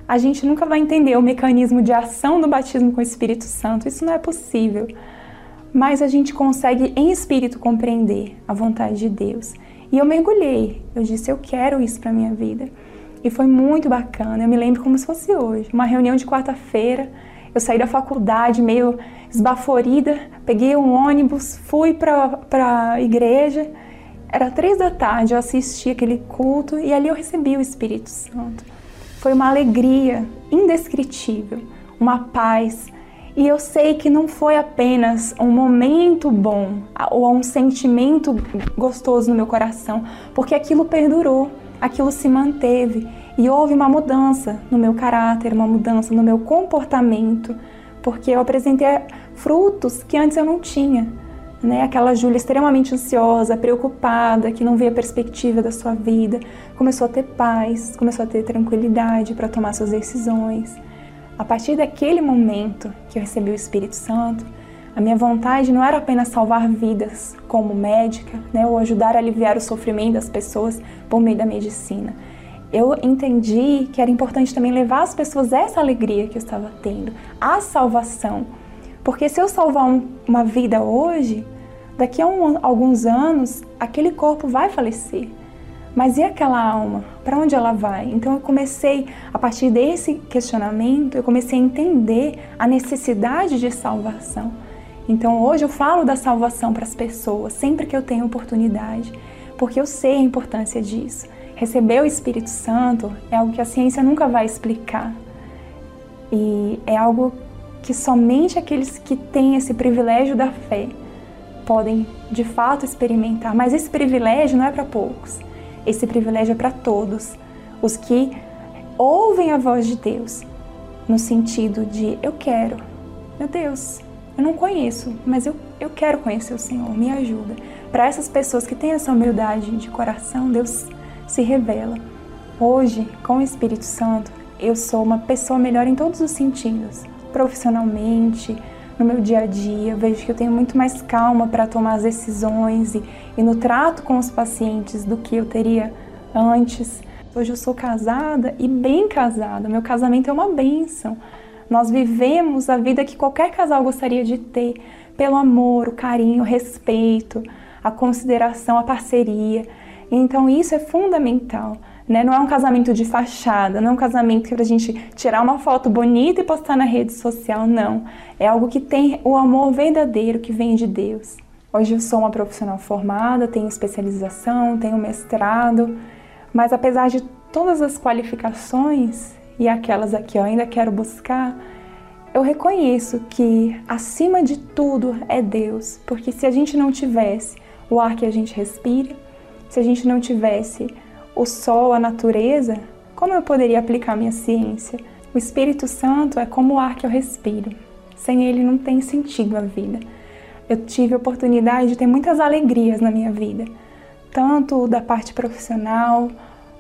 A gente nunca vai entender o mecanismo de ação do batismo com o Espírito Santo, isso não é possível mas a gente consegue em espírito compreender a vontade de Deus. E eu mergulhei, eu disse, eu quero isso para minha vida. E foi muito bacana, eu me lembro como se fosse hoje. Uma reunião de quarta-feira, eu saí da faculdade meio esbaforida, peguei um ônibus, fui para a igreja. Era três da tarde, eu assisti aquele culto e ali eu recebi o Espírito Santo. foi uma alegria indescritível, uma paz. E eu sei que não foi apenas um momento bom ou um sentimento gostoso no meu coração, porque aquilo perdurou, aquilo se manteve e houve uma mudança no meu caráter, uma mudança no meu comportamento, porque eu apresentei frutos que antes eu não tinha. Né? Aquela Júlia extremamente ansiosa, preocupada, que não via perspectiva da sua vida, começou a ter paz, começou a ter tranquilidade para tomar suas decisões. A partir daquele momento que eu recebi o Espírito Santo, a minha vontade não era apenas salvar vidas como médica, né, ou ajudar a aliviar o sofrimento das pessoas por meio da medicina. Eu entendi que era importante também levar às pessoas essa alegria que eu estava tendo, a salvação. Porque se eu salvar um, uma vida hoje, daqui a um, alguns anos, aquele corpo vai falecer. Mas e aquela alma? Para onde ela vai? Então eu comecei, a partir desse questionamento, eu comecei a entender a necessidade de salvação. Então hoje eu falo da salvação para as pessoas, sempre que eu tenho oportunidade, porque eu sei a importância disso. Receber o Espírito Santo é algo que a ciência nunca vai explicar. E é algo que somente aqueles que têm esse privilégio da fé podem de fato experimentar. Mas esse privilégio não é para poucos. Esse privilégio é para todos, os que ouvem a voz de Deus, no sentido de eu quero, meu Deus, eu não conheço, mas eu, eu quero conhecer o Senhor, me ajuda. Para essas pessoas que têm essa humildade de coração, Deus se revela. Hoje, com o Espírito Santo, eu sou uma pessoa melhor em todos os sentidos, profissionalmente, no meu dia a dia, vejo que eu tenho muito mais calma para tomar as decisões e, e no trato com os pacientes do que eu teria antes. Hoje eu sou casada e bem casada, meu casamento é uma bênção. Nós vivemos a vida que qualquer casal gostaria de ter, pelo amor, o carinho, o respeito, a consideração, a parceria. Então isso é fundamental. Né? Não é um casamento de fachada, não é um casamento que é para a gente tirar uma foto bonita e postar na rede social, não. É algo que tem o amor verdadeiro que vem de Deus. Hoje eu sou uma profissional formada, tenho especialização, tenho mestrado, mas apesar de todas as qualificações e aquelas aqui eu ainda quero buscar, eu reconheço que acima de tudo é Deus, porque se a gente não tivesse o ar que a gente respira, se a gente não tivesse o sol, a natureza, como eu poderia aplicar minha ciência? O Espírito Santo é como o ar que eu respiro. Sem ele não tem sentido a vida. Eu tive a oportunidade de ter muitas alegrias na minha vida, tanto da parte profissional,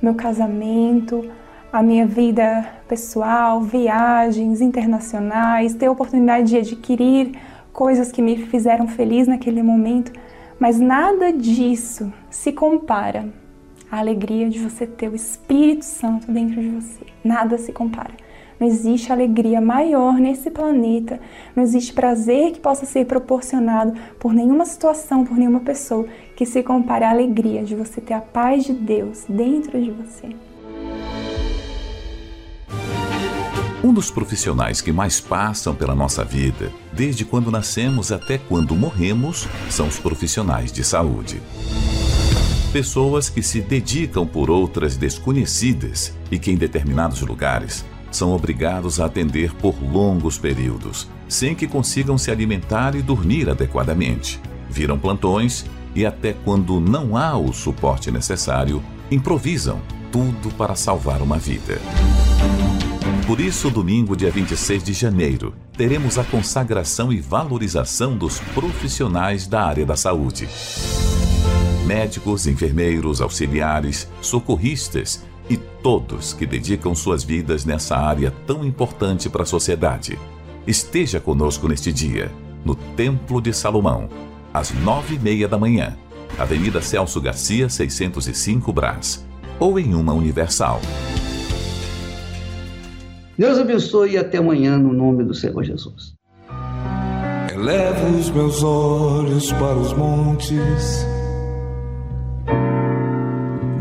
meu casamento, a minha vida pessoal, viagens internacionais, ter a oportunidade de adquirir coisas que me fizeram feliz naquele momento, mas nada disso se compara à alegria de você ter o Espírito Santo dentro de você. Nada se compara. Não existe alegria maior nesse planeta, não existe prazer que possa ser proporcionado por nenhuma situação, por nenhuma pessoa que se compare à alegria de você ter a paz de Deus dentro de você. Um dos profissionais que mais passam pela nossa vida, desde quando nascemos até quando morremos, são os profissionais de saúde. Pessoas que se dedicam por outras desconhecidas e que, em determinados lugares, são obrigados a atender por longos períodos, sem que consigam se alimentar e dormir adequadamente. Viram plantões e, até quando não há o suporte necessário, improvisam tudo para salvar uma vida. Por isso, domingo, dia 26 de janeiro, teremos a consagração e valorização dos profissionais da área da saúde. Médicos, enfermeiros, auxiliares, socorristas e todos que dedicam suas vidas nessa área tão importante para a sociedade. Esteja conosco neste dia, no Templo de Salomão, às nove e meia da manhã, Avenida Celso Garcia, 605 Brás, ou em uma Universal. Deus abençoe e até amanhã, no nome do Senhor Jesus. Elevo os meus olhos para os montes,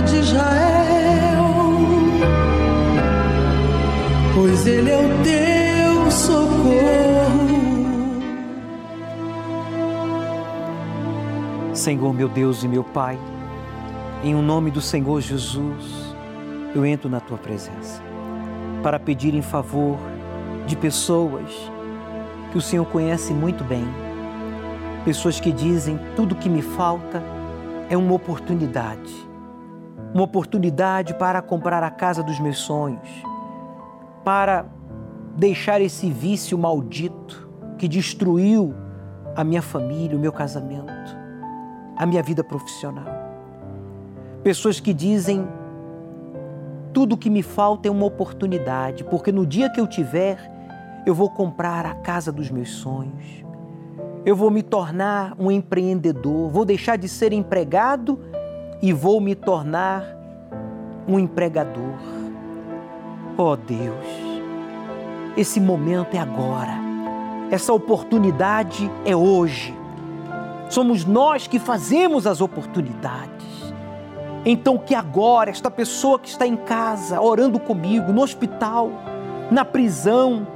De Israel, pois ele é o teu socorro. Senhor, meu Deus e meu Pai, em o nome do Senhor Jesus, eu entro na tua presença para pedir em favor de pessoas que o Senhor conhece muito bem. Pessoas que dizem: tudo que me falta é uma oportunidade. Uma oportunidade para comprar a casa dos meus sonhos, para deixar esse vício maldito que destruiu a minha família, o meu casamento, a minha vida profissional. Pessoas que dizem: tudo que me falta é uma oportunidade, porque no dia que eu tiver, eu vou comprar a casa dos meus sonhos. Eu vou me tornar um empreendedor, vou deixar de ser empregado e vou me tornar um empregador. Oh Deus, esse momento é agora, essa oportunidade é hoje. Somos nós que fazemos as oportunidades. Então, que agora, esta pessoa que está em casa, orando comigo, no hospital, na prisão,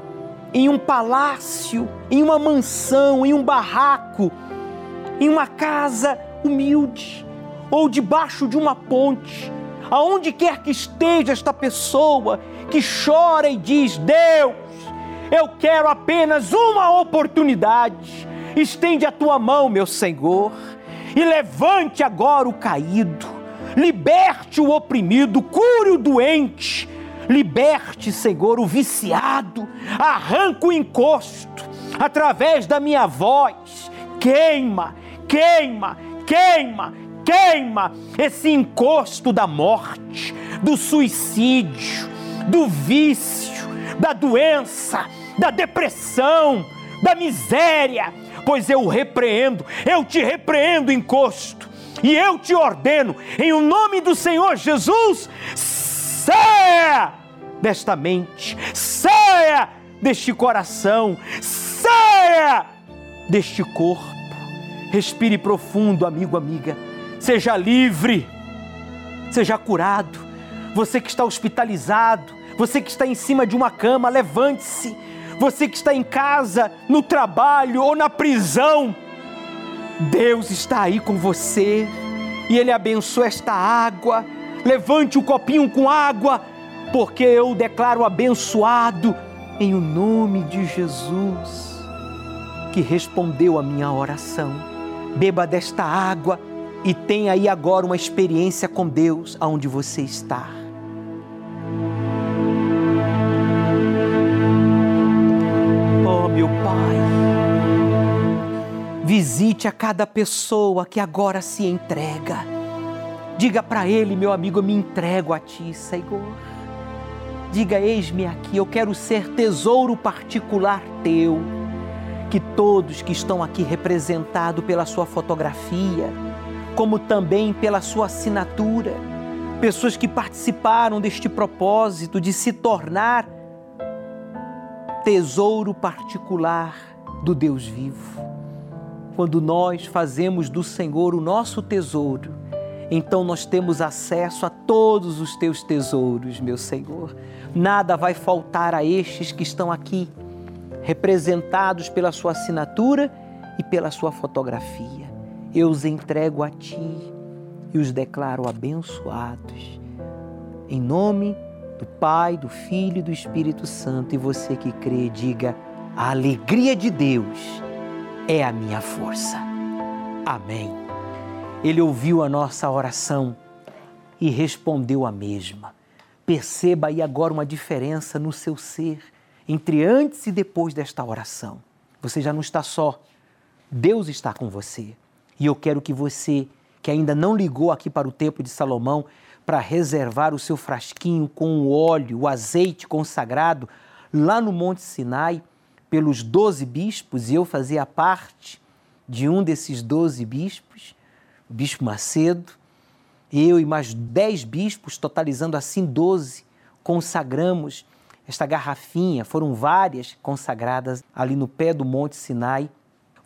em um palácio, em uma mansão, em um barraco, em uma casa humilde, ou debaixo de uma ponte, aonde quer que esteja esta pessoa que chora e diz: Deus, eu quero apenas uma oportunidade. Estende a tua mão, meu Senhor, e levante agora o caído. Liberte o oprimido, cure o doente, liberte, Senhor, o viciado, arranca o encosto através da minha voz, queima, queima, queima, queima esse encosto da morte, do suicídio, do vício, da doença, da depressão, da miséria, pois eu repreendo, eu te repreendo, encosto e eu te ordeno, em o nome do Senhor Jesus, saia desta mente, saia deste coração, saia deste corpo. Respire profundo, amigo, amiga. Seja livre, seja curado. Você que está hospitalizado, você que está em cima de uma cama, levante-se. Você que está em casa, no trabalho ou na prisão, Deus está aí com você e Ele abençoa esta água. Levante o copinho com água, porque eu declaro abençoado em o nome de Jesus, que respondeu a minha oração. Beba desta água e tenha aí agora uma experiência com Deus aonde você está. Oh, meu Pai Visite a cada pessoa que agora se entrega. Diga para ele, meu amigo, eu me entrego a ti, Senhor. Diga: Eis-me aqui, eu quero ser tesouro particular teu. Que todos que estão aqui representados pela sua fotografia, como também pela sua assinatura, pessoas que participaram deste propósito de se tornar tesouro particular do Deus vivo quando nós fazemos do Senhor o nosso tesouro, então nós temos acesso a todos os teus tesouros, meu Senhor. Nada vai faltar a estes que estão aqui, representados pela sua assinatura e pela sua fotografia. Eu os entrego a ti e os declaro abençoados. Em nome do Pai, do Filho e do Espírito Santo. E você que crê, diga: a alegria de Deus é a minha força. Amém. Ele ouviu a nossa oração e respondeu a mesma. Perceba aí agora uma diferença no seu ser entre antes e depois desta oração. Você já não está só. Deus está com você. E eu quero que você, que ainda não ligou aqui para o Templo de Salomão, para reservar o seu frasquinho com o óleo, o azeite consagrado, lá no Monte Sinai, pelos doze bispos, e eu fazia parte de um desses doze bispos, o bispo Macedo, eu e mais dez bispos, totalizando assim doze, consagramos esta garrafinha, foram várias consagradas ali no pé do Monte Sinai.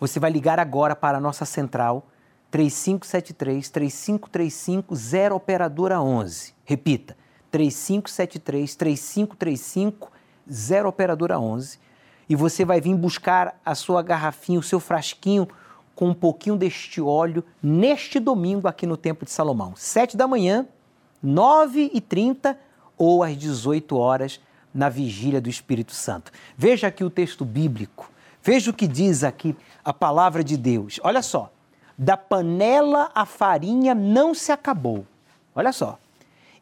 Você vai ligar agora para a nossa central 3573 3535 0 operadora 11. Repita, 3573 3535 0 operadora 11. E você vai vir buscar a sua garrafinha, o seu frasquinho com um pouquinho deste óleo neste domingo aqui no Templo de Salomão. 7 da manhã, 9 e 30 ou às 18 horas na vigília do Espírito Santo. Veja aqui o texto bíblico. Veja o que diz aqui a palavra de Deus. Olha só da panela a farinha não se acabou. Olha só.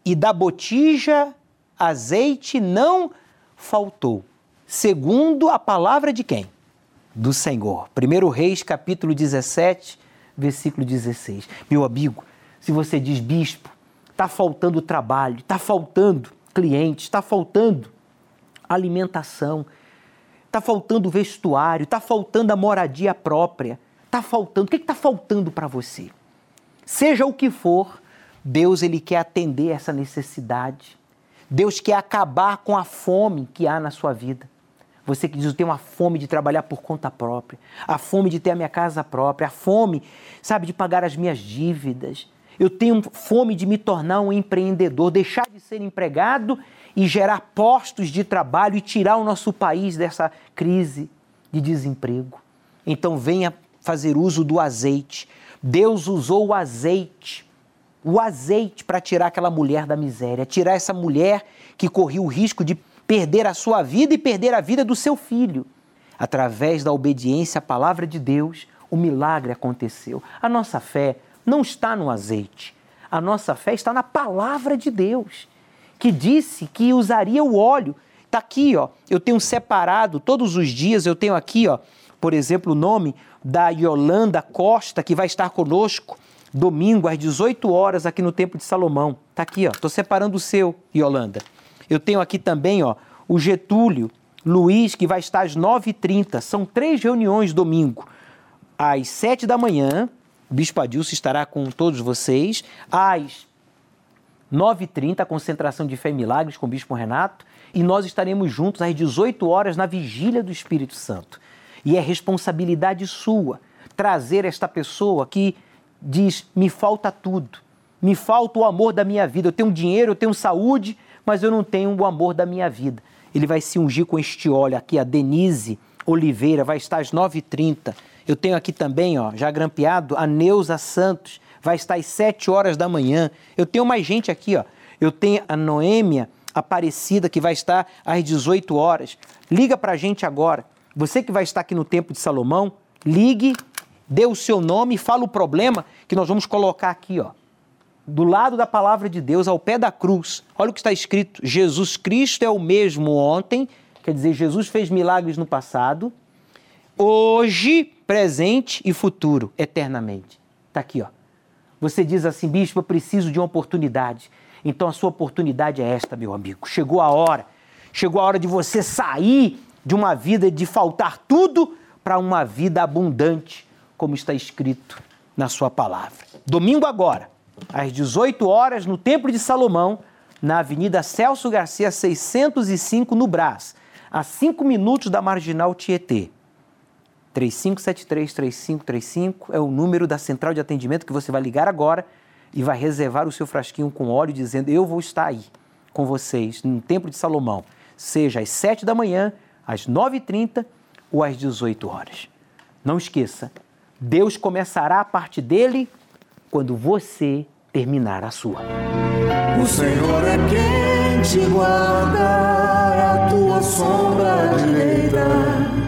E da botija azeite não faltou. Segundo a palavra de quem? Do Senhor. 1 Reis, capítulo 17, versículo 16. Meu amigo, se você diz, bispo, está faltando trabalho, está faltando cliente, está faltando alimentação, está faltando vestuário, está faltando a moradia própria, está faltando? O que está faltando para você? Seja o que for, Deus ele quer atender essa necessidade. Deus quer acabar com a fome que há na sua vida. Você que diz, eu tenho uma fome de trabalhar por conta própria, a fome de ter a minha casa própria, a fome, sabe, de pagar as minhas dívidas. Eu tenho fome de me tornar um empreendedor, deixar de ser empregado e gerar postos de trabalho e tirar o nosso país dessa crise de desemprego. Então venha fazer uso do azeite. Deus usou o azeite, o azeite para tirar aquela mulher da miséria, tirar essa mulher que corria o risco de perder a sua vida e perder a vida do seu filho. Através da obediência à palavra de Deus, o milagre aconteceu. A nossa fé não está no azeite. A nossa fé está na palavra de Deus, que disse que usaria o óleo. Está aqui, ó. Eu tenho separado todos os dias, eu tenho aqui, ó, por exemplo, o nome da Yolanda Costa, que vai estar conosco domingo às 18 horas aqui no Templo de Salomão. Tá aqui, ó. Tô separando o seu, Yolanda. Eu tenho aqui também, ó, o Getúlio Luiz, que vai estar às 9h30. São três reuniões domingo. Às 7 da manhã, o Bispo Adilson estará com todos vocês. Às 9h30, a concentração de fé e milagres com o Bispo Renato. E nós estaremos juntos às 18 horas na vigília do Espírito Santo. E é responsabilidade sua trazer esta pessoa que diz: me falta tudo, me falta o amor da minha vida. Eu tenho dinheiro, eu tenho saúde, mas eu não tenho o amor da minha vida. Ele vai se ungir com este óleo aqui, a Denise Oliveira, vai estar às 9h30. Eu tenho aqui também, ó, já grampeado, a Neuza Santos, vai estar às 7 horas da manhã. Eu tenho mais gente aqui, ó. Eu tenho a Noêmia Aparecida, que vai estar às 18 horas. Liga para a gente agora. Você que vai estar aqui no Templo de Salomão, ligue, dê o seu nome fala o problema que nós vamos colocar aqui, ó. Do lado da palavra de Deus, ao pé da cruz. Olha o que está escrito: Jesus Cristo é o mesmo ontem, quer dizer, Jesus fez milagres no passado, hoje, presente e futuro, eternamente. Está aqui, ó. Você diz assim, bispo, eu preciso de uma oportunidade. Então a sua oportunidade é esta, meu amigo. Chegou a hora. Chegou a hora de você sair de uma vida de faltar tudo para uma vida abundante, como está escrito na sua palavra. Domingo agora, às 18 horas, no Templo de Salomão, na Avenida Celso Garcia 605, no Brás, a 5 minutos da Marginal Tietê. 3573-3535 é o número da central de atendimento que você vai ligar agora e vai reservar o seu frasquinho com óleo, dizendo: Eu vou estar aí com vocês no Templo de Salomão, seja às 7 da manhã, às 9h30 ou às 18 horas. Não esqueça, Deus começará a parte dele quando você terminar a sua. O Senhor é quem te guarda, é a tua sombra direita.